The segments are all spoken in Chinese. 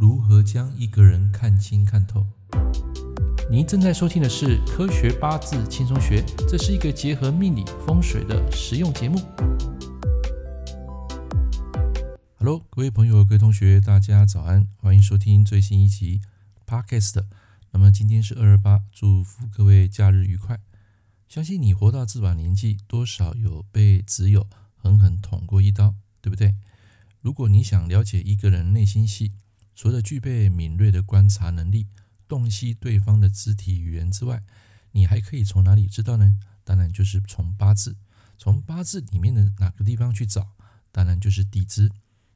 如何将一个人看清看透？您正在收听的是《科学八字轻松学》，这是一个结合命理风水的实用节目。Hello，各位朋友、各位同学，大家早安，欢迎收听最新一集 Podcast。那么今天是二二八，祝福各位假日愉快。相信你活到这把年纪，多少有被挚友狠狠捅过一刀，对不对？如果你想了解一个人内心戏，除了具备敏锐的观察能力、洞悉对方的肢体语言之外，你还可以从哪里知道呢？当然就是从八字，从八字里面的哪个地方去找？当然就是地支。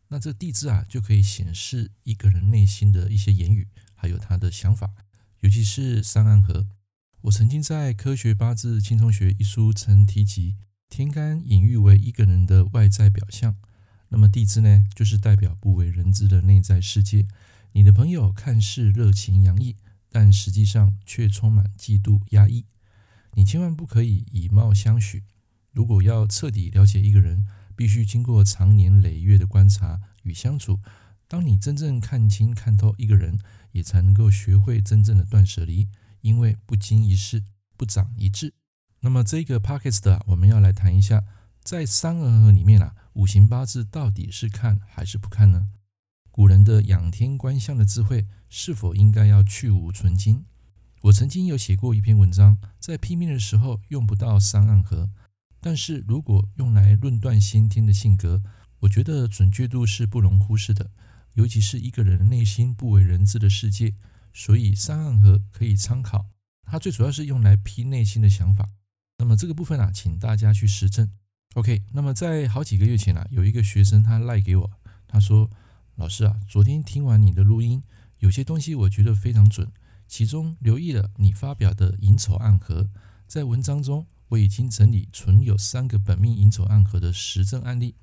那这地支啊，就可以显示一个人内心的一些言语，还有他的想法，尤其是三暗合。我曾经在《科学八字轻松学》一书曾提及，天干隐喻为一个人的外在表象，那么地支呢，就是代表不为人知的内在世界。你的朋友看似热情洋溢，但实际上却充满嫉妒压抑。你千万不可以以貌相许。如果要彻底了解一个人，必须经过长年累月的观察与相处。当你真正看清看透一个人，也才能够学会真正的断舍离。因为不经一事不长一智。那么这个 podcast 啊，我们要来谈一下，在三合里面啊，五行八字到底是看还是不看呢？古人的仰天观象的智慧，是否应该要去芜存菁？我曾经有写过一篇文章，在批命的时候用不到三暗合，但是如果用来论断先天的性格，我觉得准确度是不容忽视的，尤其是一个人内心不为人知的世界。所以三暗合可以参考，它最主要是用来批内心的想法。那么这个部分啊，请大家去实证。OK，那么在好几个月前啊，有一个学生他赖给我，他说：“老师啊，昨天听完你的录音，有些东西我觉得非常准，其中留意了你发表的寅丑暗合，在文章中我已经整理存有三个本命寅丑暗合的实证案例。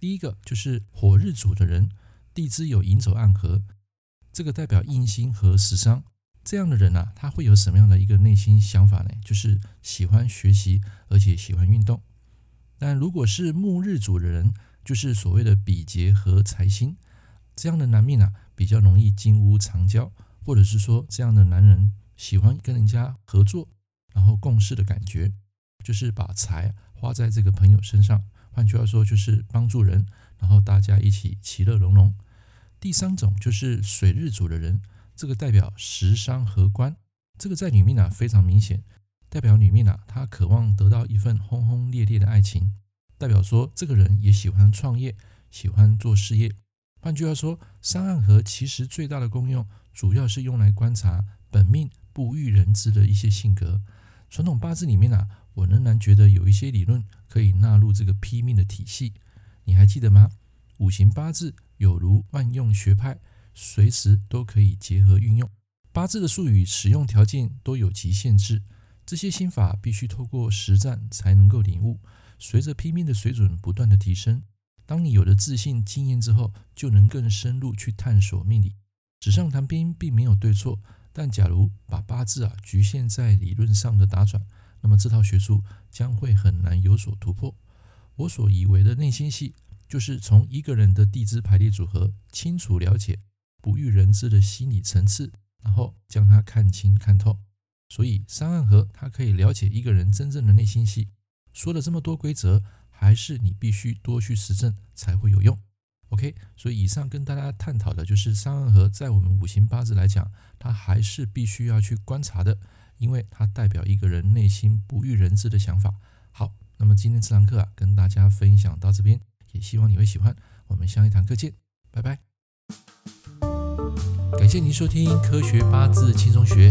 第一个就是火日主的人，地支有寅丑暗合。”这个代表印星和食伤，这样的人啊，他会有什么样的一个内心想法呢？就是喜欢学习，而且喜欢运动。但如果是木日主的人，就是所谓的比劫和财星，这样的男命啊，比较容易金屋藏娇，或者是说这样的男人喜欢跟人家合作，然后共事的感觉，就是把财花在这个朋友身上。换句话说，就是帮助人，然后大家一起其乐融融。第三种就是水日主的人，这个代表食伤合官，这个在女命啊非常明显，代表女命啊她渴望得到一份轰轰烈烈的爱情，代表说这个人也喜欢创业，喜欢做事业。换句话说，三暗合其实最大的功用，主要是用来观察本命不欲人知的一些性格。传统八字里面啊，我仍然觉得有一些理论可以纳入这个批命的体系，你还记得吗？五行八字。有如万用学派，随时都可以结合运用。八字的术语使用条件都有其限制，这些心法必须透过实战才能够领悟。随着拼命的水准不断的提升，当你有了自信经验之后，就能更深入去探索命理。纸上谈兵并没有对错，但假如把八字啊局限在理论上的打转，那么这套学术将会很难有所突破。我所以为的内心戏。就是从一个人的地支排列组合，清楚了解不为人知的心理层次，然后将它看清看透。所以三暗合，它可以了解一个人真正的内心戏。说了这么多规则，还是你必须多去实证才会有用。OK，所以以上跟大家探讨的就是三暗合，在我们五行八字来讲，它还是必须要去观察的，因为它代表一个人内心不欲人知的想法。好，那么今天这堂课啊，跟大家分享到这边。也希望你会喜欢，我们下一堂课见，拜拜。感谢您收听《科学八字轻松学》，